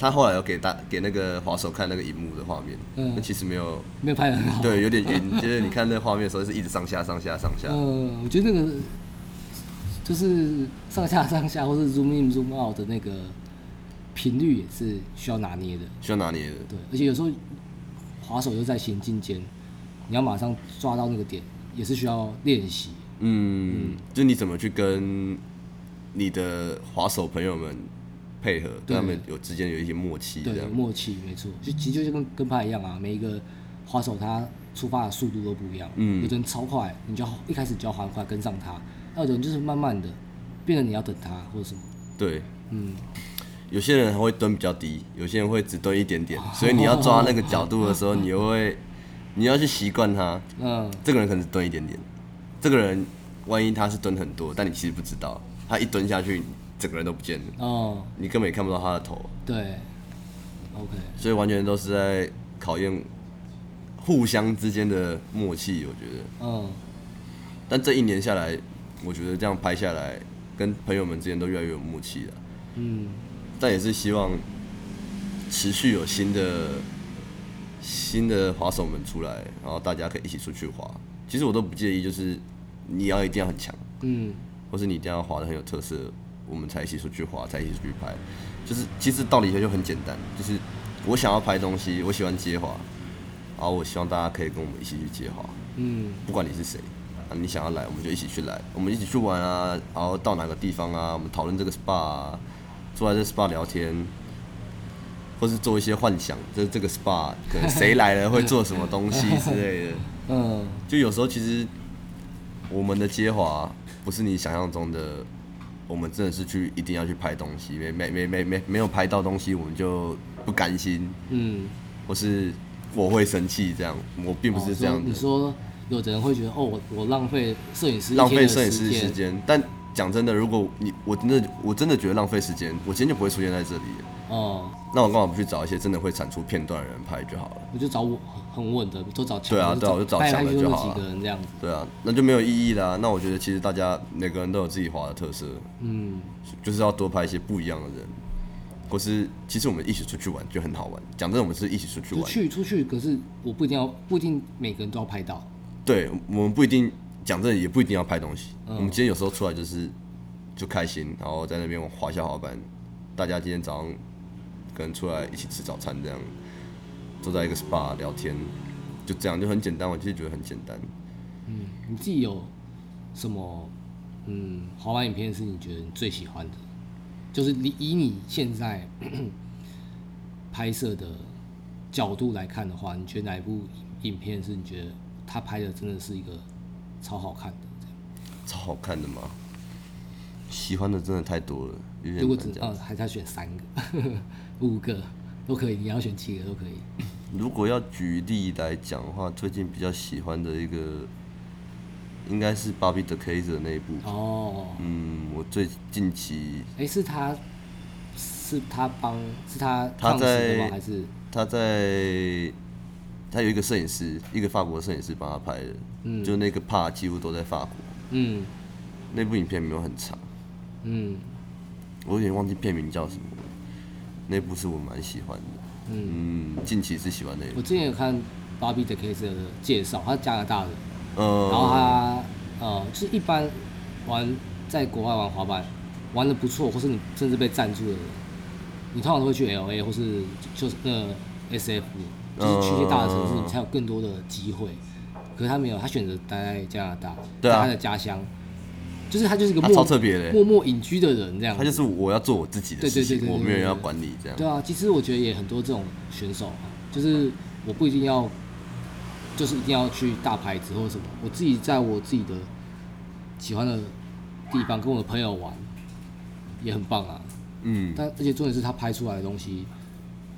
他后来有给大给那个滑手看那个荧幕的画面，嗯那其实没有，没有拍的很好。对，有点晕，就是你看那个画面的时候是一直上下上下上下，嗯，我觉得那个就是上下上下，或是 zoom in zoom out 的那个频率也是需要拿捏的。需要拿捏的。对，而且有时候滑手又在行进间，你要马上抓到那个点，也是需要练习。嗯，就你怎么去跟你的滑手朋友们配合，跟他们有之间有一些默契，对。默契，没错。就其实就跟跟拍一样啊，每一个滑手他出发的速度都不一样。嗯有的人超快，你就要一开始就要缓快跟上他；，那有的人就是慢慢的，变得你要等他或者什么。对，嗯，有些人还会蹲比较低，有些人会只蹲一点点，所以你要抓那个角度的时候，你又会，你要去习惯他。嗯，这个人可能是蹲一点点，这个人万一他是蹲很多，但你其实不知道，他一蹲下去，整个人都不见了，哦，你根本也看不到他的头，对，OK，所以完全都是在考验互相之间的默契，我觉得。嗯，但这一年下来，我觉得这样拍下来，跟朋友们之间都越来越有默契了。嗯，但也是希望持续有新的新的滑手们出来，然后大家可以一起出去滑。其实我都不介意，就是你要一定要很强，嗯，或是你一定要滑的很有特色，我们才一起出去滑，才一起出去拍。就是其实道理就很简单，就是我想要拍东西，我喜欢接滑，然后我希望大家可以跟我们一起去接滑。嗯，不管你是谁，啊，你想要来，我们就一起去来，我们一起去玩啊，然后到哪个地方啊，我们讨论这个 SPA，、啊、坐在这 SPA 聊天，或是做一些幻想，就是这个 SPA 可能谁来了会做什么东西 之类的。嗯，就有时候其实我们的接滑不是你想象中的，我们真的是去一定要去拍东西，没没没没没没有拍到东西，我们就不甘心，嗯，或是我会生气这样，我并不是这样的。哦你说有的人会觉得，哦，我我浪费摄影师浪费摄影师时间，但讲真的，如果你我真的我真的觉得浪费时间，我今天就不会出现在这里。哦，那我干嘛不去找一些真的会产出片段的人拍就好了？我就找我很稳的，都找。对啊对啊我就找强的就好了个人这样子。对啊，那就没有意义啦。那我觉得其实大家每个人都有自己滑的特色，嗯，就是要多拍一些不一样的人，或是其实我们一起出去玩就很好玩。讲真的，我们是一起出去就玩，去出去，可是我不一定要，不一定每个人都要拍到。对我们不一定讲真的，也不一定要拍东西。嗯我们今天有时候出来就是就开心，然后在那边滑一下滑板，大家今天早上跟出来一起吃早餐，这样坐在一个 SPA 聊天，就这样就很简单。我其实觉得很简单。你自己有什么嗯滑板影片是你觉得你最喜欢的？就是你以你现在 拍摄的角度来看的话，你觉得哪一部影片是你觉得他拍的真的是一个超好看的？超好看的吗？喜欢的真的太多了，如果只点难讲。呃还是要选三个、五个都可以，你要选七个都可以。如果要举例来讲的话，最近比较喜欢的一个应该是 Bobby the Kaiser 那一部。哦，嗯，我最近期哎、是他是他帮是他他？在还是他在他有一个摄影师，一个法国摄影师帮他拍的，嗯就那个帕几乎都在法国。嗯那部影片没有很长，嗯我有点忘记片名叫什么了。那部是我蛮喜欢的，嗯，近期是喜欢那一部？我。之前有看 Bobby the Case 的介绍，他是加拿大的，呃，然后他呃，就是一般玩在国外玩滑板玩的不错，或是你甚至被赞助的人，你通常都会去 LA 或是就是呃 SF，就是去一些大的城市，嗯你才有更多的机会。可是他没有，他选择待在加拿大，在他的家乡，就是他就是一个默超特别的默默隐居的人这样。他就是我要做我自己的事情，我没有人要管你这样。对啊，其实我觉得也很多这种选手啊，就是我不一定要，就是一定要去大牌子或者什么，我自己在我自己的喜欢的地方跟我的朋友玩，也很棒啊。嗯，但而且重点是他拍出来的东西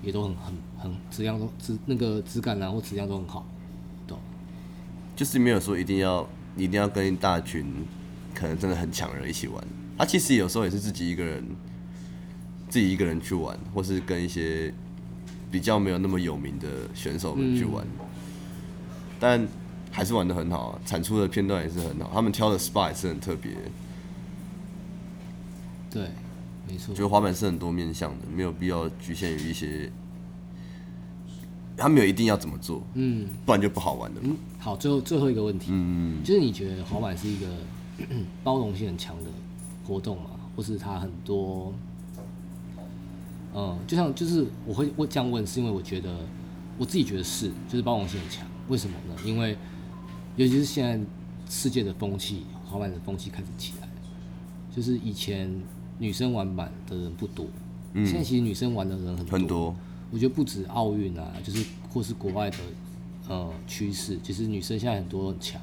也都很很很质量都质那个质感啊或质量都很好，对。就是没有说一定要一定要跟一大群可能真的很强人一起玩。他其实有时候也是自己一个人，自己一个人去玩，或是跟一些比较没有那么有名的选手们去玩，但还是玩的很好啊，产出的片段也是很好。他们挑的 SPA 也是很特别，对，没错觉。得滑板是很多面向的，没有必要局限于一些。他没有一定要怎么做，嗯不然就不好玩了。嗯，好，最后最后一个问题，嗯，就是你觉得滑板是一个 包容性很强的活动嘛？或是它很多，嗯，就像就是我会我这样问，是因为我觉得我自己觉得是，就是包容性很强。为什么呢？因为尤其是现在世界的风气，滑板的风气开始起来，就是以前女生玩板的人不多，现在其实女生玩的人很多。很多，我觉得不止奥运啊，就是或是国外的呃趋势，其实女生现在很多很强，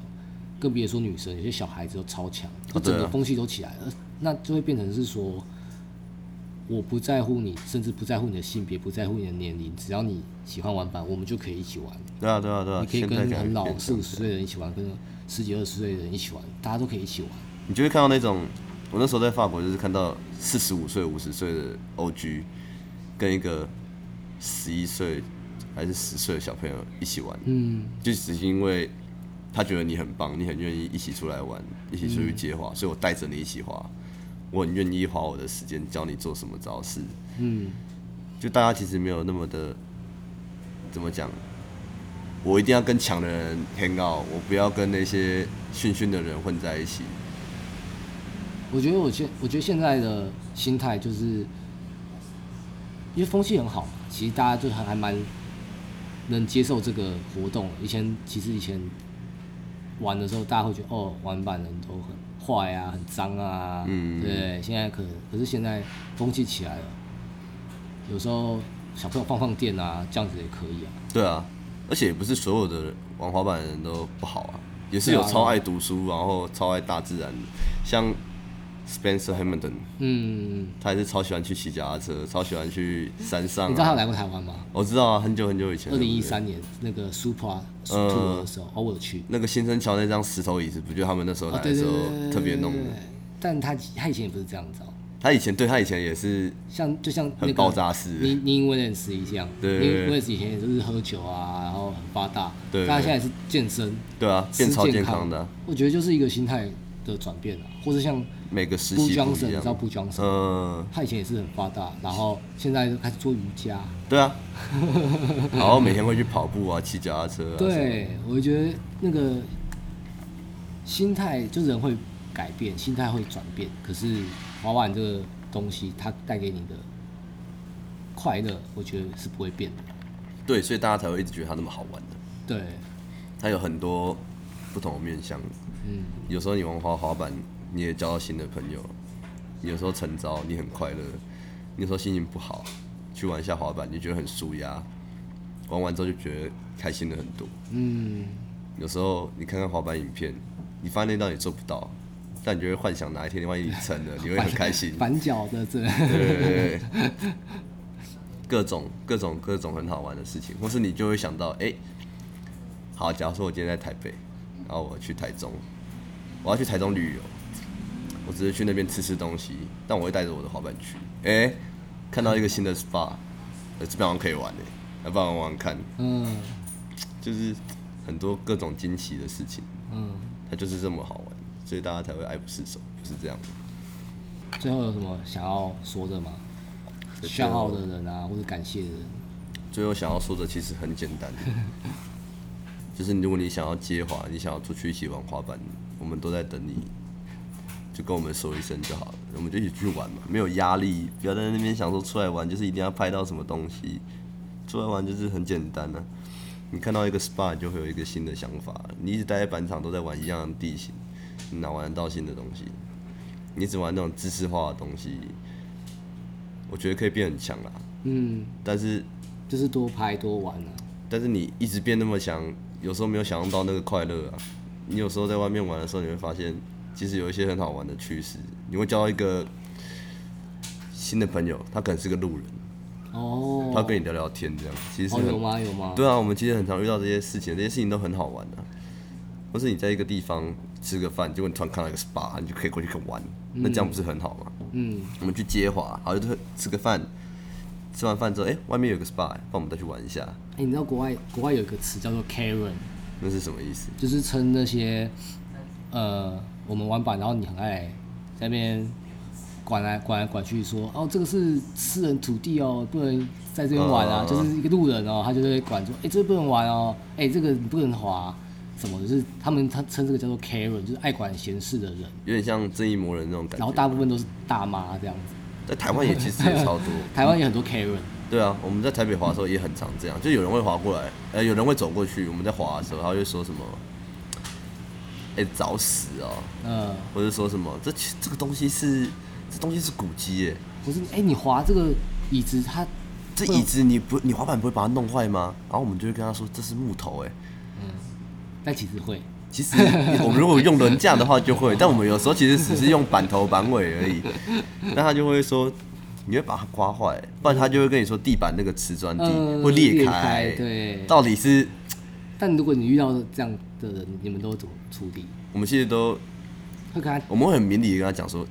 更别说女生，有些小孩子都超强，就整个风气都起来了，那就会变成是说，我不在乎你，甚至不在乎你的性别，不在乎你的年龄，只要你喜欢玩板，我们就可以一起玩。对啊，对啊，对啊。你可以跟很老变四五十岁的人一起玩，跟十几二十岁的人一起玩，大家都可以一起玩。你就会看到那种，我那时候在法国就是看到四十五岁、五十岁的 OG 跟一个十一岁还是十岁的小朋友一起玩，嗯，就只是因为他觉得你很棒，你很愿意一起出来玩，一起出去接滑，所以我带着你一起滑，我很愿意花我的时间教你做什么招式。嗯，就大家其实没有那么的怎么讲，我一定要跟强的人 hang out，我不要跟那些训训的人混在一起。我觉得我现我觉得现在的心态就是，因为风气很好嘛，其实大家就还还蛮能接受这个活动。以前其实以前玩的时候，大家会觉得哦，玩板的人都很坏啊，很脏啊，嗯对。现在可可是现在风气起来了，有时候小朋友放放电啊，这样子也可以啊。对啊，而且也不是所有的玩滑板的人都不好啊，也是有超爱读书，然后超爱大自然的，像 Spencer Hamilton，嗯，他也是超喜欢去骑脚踏车，超喜欢去山上、啊。你知道他有来过台湾吗？我知道啊，很久很久以前。二零一三年那个 Supra 嗯 Tour 的时候，哦，我有去。那个新生桥那张石头椅子，不就他们那时候来的时候特别弄的？但他他以前也不是这样子哦、他以前对他以前也是像就像那很个爆炸式你你因为认识一样，对因为以前也就是喝酒啊，然后很发达，对但他现在是健身，对啊，吃变超健康康的啊、我觉得就是一个心态的转变啊，或者像每个时布期不一你知道样。布 Johnson，、嗯，他以前也是很发达，然后现在就开始做瑜伽，对啊，然后每天会去跑步啊，骑脚踏车啊。对，我觉得那个心态就人会改变，心态会转变。可是滑板这个东西，它带给你的快乐，我觉得是不会变的。对，所以大家才会一直觉得它那么好玩的。对，它有很多不同的面向。嗯，有时候你玩滑滑板，你也交到新的朋友；你有时候成招，你很快乐；你有时候心情不好，去玩一下滑板，你觉得很舒压。玩完之后就觉得开心了很多。嗯，有时候你看看滑板影片，你发现那道你做不到，但你就会幻想哪一天万一你成了，你会很开心。反脚的这，对对对对，各种各种各种很好玩的事情，或是你就会想到，哎、好，假如说我今天在台北，然后我去台中，我要去台中旅游，我只是去那边吃吃东西，但我会带着我的滑板去，哎、看到一个新的 SPA，呃，这边好像可以玩诶，要不然玩玩看，嗯就是很多各种惊奇的事情，嗯。它就是这么好玩，所以大家才会爱不释手，不是这样的。最后有什么想要说的吗？最炫傲的人啊，或者感谢的人，最后想要说的其实很简单，就是如果你想要接滑，你想要出去一起玩滑板，我们都在等你，就跟我们说一声就好了，我们就一起去玩嘛，没有压力，不要在那边想说出来玩就是一定要拍到什么东西，出来玩就是很简单啊。你看到一个 SPA 就会有一个新的想法，你一直待在板场都在玩一样的地形，你哪玩得到新的东西？你只玩那种知识化的东西，我觉得可以变很强啦，嗯，但是就是多拍多玩啊。但是你一直变那么强，有时候没有享用到那个快乐啊。你有时候在外面玩的时候，你会发现，其实有一些很好玩的趋势。你会交到一个新的朋友，他可能是个路人，哦，他跟你聊聊天，这样其实是哦有吗有吗？对啊。我们其实很常遇到这些事情，这些事情都很好玩的、或是你在一个地方吃个饭，结果你突然看到一个 SPA，你就可以过去玩，那这样不是很好吗？嗯，我们去接滑，好，就吃个饭，吃完饭之后，哎、外面有个 SPA，帮我们再去玩一下，哎、你知道国外国外有一个词叫做 Karen，那是什么意思？就是称那些呃我们玩板，然后你很爱在那边管来管来管去说，哦这个是私人土地哦，不能在这边玩啊，嗯就是一个路人哦，他就会管说，哎、这个不能玩哦，哎、这个你不能滑。什么？就是他们他称这个叫做 Karen，就是爱管闲事的人，有点像正义魔人那种感觉。然后大部分都是大妈这样子。在台湾也其实也超多。台湾也很多 Karen，对啊，我们在台北滑的时候也很常这样，就有人会滑过来，呃，有人会走过去，我们在滑的时候，他会说什么，哎、找死哦、嗯，或者说什么，这其这个东西是这东西是古迹耶，不是，哎、你滑这个椅子，它这椅子你不你滑板不会把它弄坏吗？然后我们就会跟他说这是木头哎，但其实会，其实我们如果用轮架的话就会，但我们有时候其实只是用板头板尾而已。那他就会说，你会把它刮坏，不然他就会跟你说地板那个瓷砖会裂。开对。到底是但如果你遇到这样的人，你们都怎么处理？我们其实都会跟他我们会很明理的跟他讲说，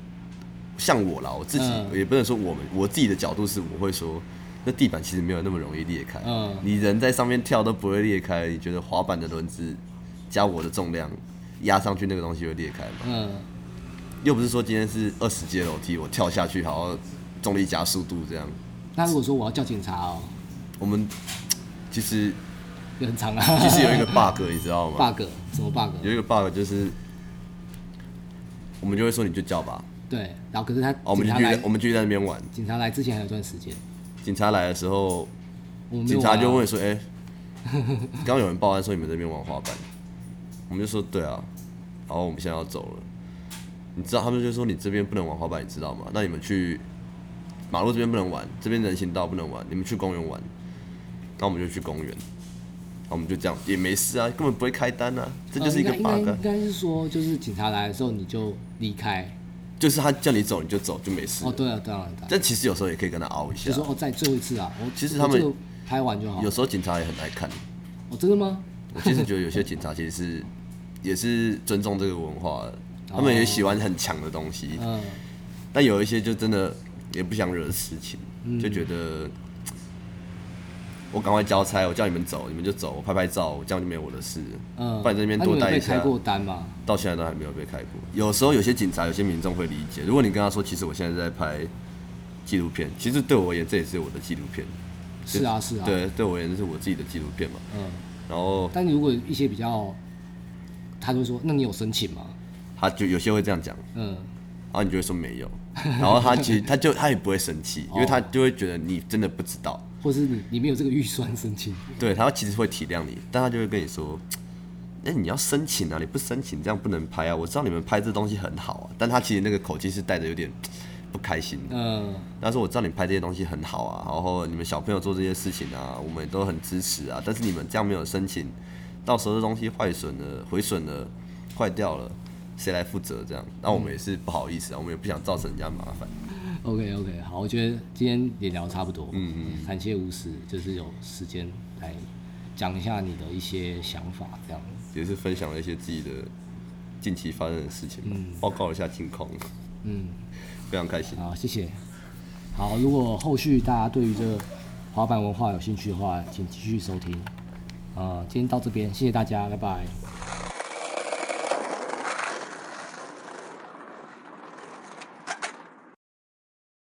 像我啦，我自己、嗯也不能说我们，我自己的角度是我会说。那地板其实没有那么容易裂开，嗯你人在上面跳都不会裂开，你觉得滑板的轮子加我的重量压上去那个东西会裂开吗？嗯，又不是说今天是二十阶楼梯，我跳下去，好重力加速度这样。那如果说我要叫警察哦，我们其实也很长啊。其实有一个 bug，你知道吗 bug 什么 bug？有一个 bug 就是，我们就会说你就叫吧，对，然后可是他哦，我们继续，我们继续在那边玩。警察来之前还有一段时间，警察来的时候，警察就问说：“哎、刚刚有人报案说你们这边玩滑板。”我们就说：“对啊。”然后我们现在要走了。你知道他们就说你这边不能玩滑板，你知道吗？那你们去马路这边不能玩，这边人行道不能玩，你们去公园玩。那我们就去公园，我们就这样也没事啊，根本不会开单啊，这就是一个 bug 应该啊。应该是说，就是警察来的时候你就离开。就是他叫你走你就走就没事。哦，对了，当然，当然，但其实有时候也可以跟他熬一下就。说哦，再最后一次啊，我其实他们拍完就好。有时候警察也很爱看。哦，真的吗？我其实觉得有些 警察其实是也是尊重这个文化的，他们也喜欢很强的东西，嗯但有一些就真的也不想惹事情，嗯就觉得我赶快交差，我叫你们走，你们就走，我拍拍照，我这样就没有我的事。嗯，不然在那边多待一下们有被开过单吗？到现在都还没有被开过。有时候有些警察、有些民众会理解，如果你跟他说，其实我现在在拍纪录片，其实对我而言这也是我的纪录片。是啊是啊，，对，对我而言这是我自己的纪录片嘛。嗯，然后但如果一些比较，他就会说，那你有申请吗？他就有些会这样讲，嗯，然后你就会说没有，然后他其实他就他也不会生气，因为他就会觉得你真的不知道。或是你你没有这个预算申请，对他其实会体谅你，但他就会跟你说：“哎、你要申请啊，你不申请这样不能拍啊。我知道你们拍这东西很好啊，但他其实那个口气是带着有点不开心的。嗯他说：“我知道你拍这些东西很好啊，然后你们小朋友做这些事情啊，我们也都很支持啊。但是你们这样没有申请，到时候这东西坏损了、毁损了、坏掉了，谁来负责？这样，那我们也是不好意思啊，我们也不想造成人家麻烦。，OK OK，好，我觉得今天也聊得差不多，嗯嗯，感谢吴史，就是有时间来讲一下你的一些想法，这样，也是分享了一些自己的近期发生的事情嗯，报告了一下近况，嗯，非常开心。好，谢谢。好，如果后续大家对于这个滑板文化有兴趣的话，请继续收听。呃，今天到这边，谢谢大家，拜拜。